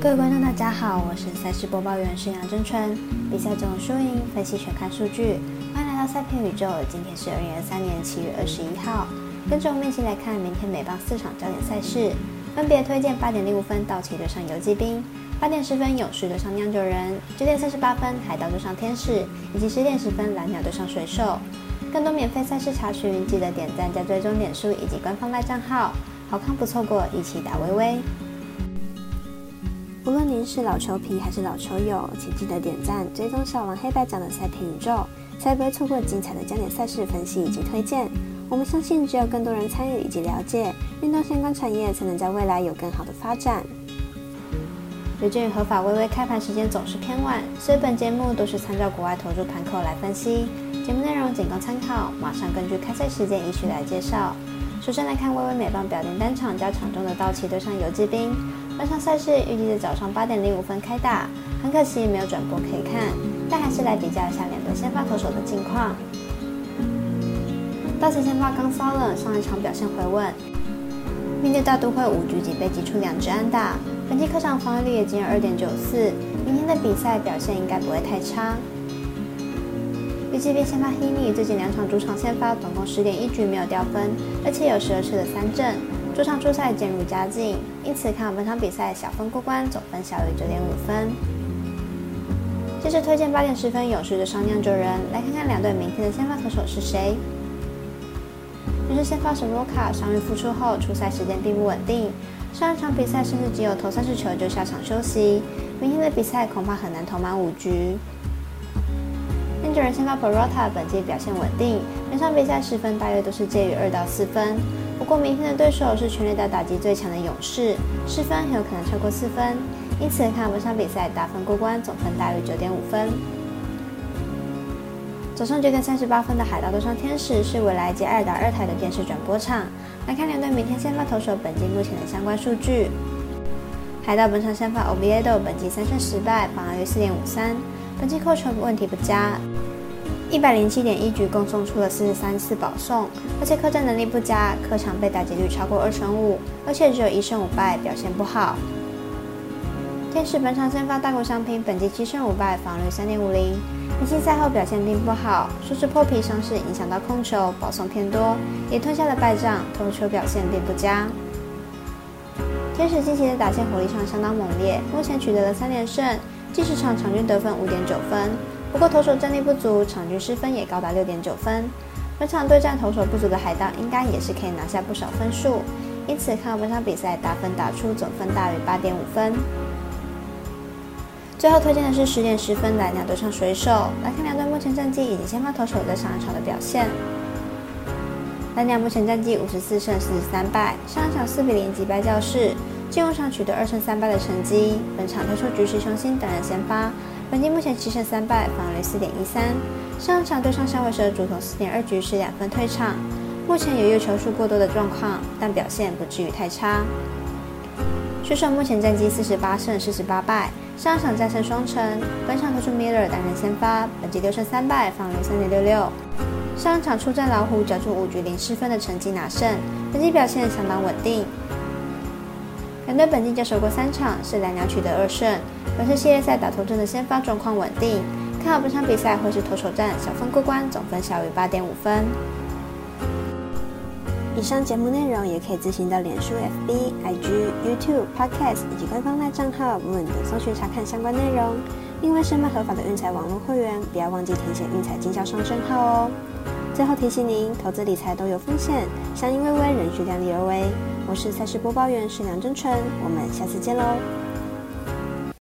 各位观众，大家好，我是赛事播报员是杨真纯。比赛中输赢分析全看数据，欢迎来到赛片宇宙。今天是二零二三年七月二十一号，跟着我们一起来看明天美棒四场焦点赛事，分别推荐八点零五分道奇对上游击兵，八点十分勇士对上酿酒人，九点三十八分海盗对上天使，以及十点十分蓝鸟对上水手。更多免费赛事查询，记得点赞加追踪点数以及官方赖账号，好看不错过，一起打微微。无论您是老球皮还是老球友，请记得点赞、追踪小王黑白奖的赛评宇宙，才不会错过精彩的焦点赛事分析以及推荐。我们相信，只有更多人参与以及了解运动相关产业，才能在未来有更好的发展。由于合法微微开盘时间总是偏晚，所以本节目都是参照国外投注盘口来分析，节目内容仅供参考。马上根据开赛时间依序来介绍。首先来看微微美棒表定单场加场中的道奇对上游击兵。本场赛事预计在早上八点零五分开打，很可惜没有转播可以看，但还是来比较一下两队先发投手的近况。道奇先发刚骚冷，上一场表现回稳，面对大都会五局仅被击出两支安打，本季客场防御率也仅有二点九四，明天的比赛表现应该不会太差。游击兵先发 Hini 最近两场主场先发总共十点一局没有掉分，而且有十二次的三振。主场出赛渐入佳境，因此看好本场比赛小分过关，总分小于九点五分。接着推荐八点十分勇士的双酿酒人，来看看两队明天的先发投手是谁。勇士先发是罗卡，伤愈复出后出赛时间并不稳定，上一场比赛甚至只有投三十球就下场休息，明天的比赛恐怕很难投满五局。酿酒人先发 Perota 本季表现稳定，每场比赛失分大约都是介于二到四分。不过明天的对手是全垒打打击最强的勇士，失分很有可能超过四分，因此看本场比赛打分过关，总分大于九点五分。早上九点三十八分的海盗对上天使是未来及二打二台的电视转播场，来看两队明天先发投手本季目前的相关数据。海盗本场先发 Oviedo 本季三胜十败，防御率四点五三，本季扣球问题不佳。一百零七点一局共送出了四十三次保送，而且客战能力不佳，客场被打击率超过二成五，而且只有一胜五败，表现不好。天使本场先发大谷翔平，本季七胜五败，防率三点五零，比起赛后表现并不好，说是破皮伤势影响到控球，保送偏多，也吞下了败仗，投球表现并不佳。天使近期的打线火力上相当猛烈，目前取得了三连胜，计时场场均得分五点九分。不过投手战力不足，场均失分也高达六点九分。本场对战投手不足的海盗，应该也是可以拿下不少分数。因此看好本场比赛打分打出总分大于八点五分。最后推荐的是十点十分蓝鸟对上水手，来看两队目前战绩以及先发投手在上一场的表现。蓝鸟目前战绩五十四胜四十三败，上一场四比零击败教士，进入场取得二胜三败的成绩。本场推出局势雄心等人先发。本季目前七胜三败，防御率四点一三。上场对上响尾蛇主投四点二局是两分退场，目前有右球数过多的状况，但表现不至于太差。水手目前战绩四十八胜四十八败，上一场战胜双城，本场投出 Miller 担任先发，本季六胜三败，防御三点六六。上场出战老虎，缴出五局零失分的成绩拿胜，本季表现相当稳定。两队本季交手过三场，是蓝鸟取得二胜。本次系列赛打头阵的先发状况稳定，看好本场比赛会是投手战，小分过关，总分小于八点五分。以上节目内容也可以自行到脸书、FB、IG、YouTube、Podcast 以及官方赖账号，为你的搜寻查看相关内容。另外，申办合法的运彩网络会员，不要忘记填写运彩经销商证号哦。最后提醒您，投资理财都有风险，相依为微，仍需量力而为。我是赛事播报员是梁真纯，我们下次见喽。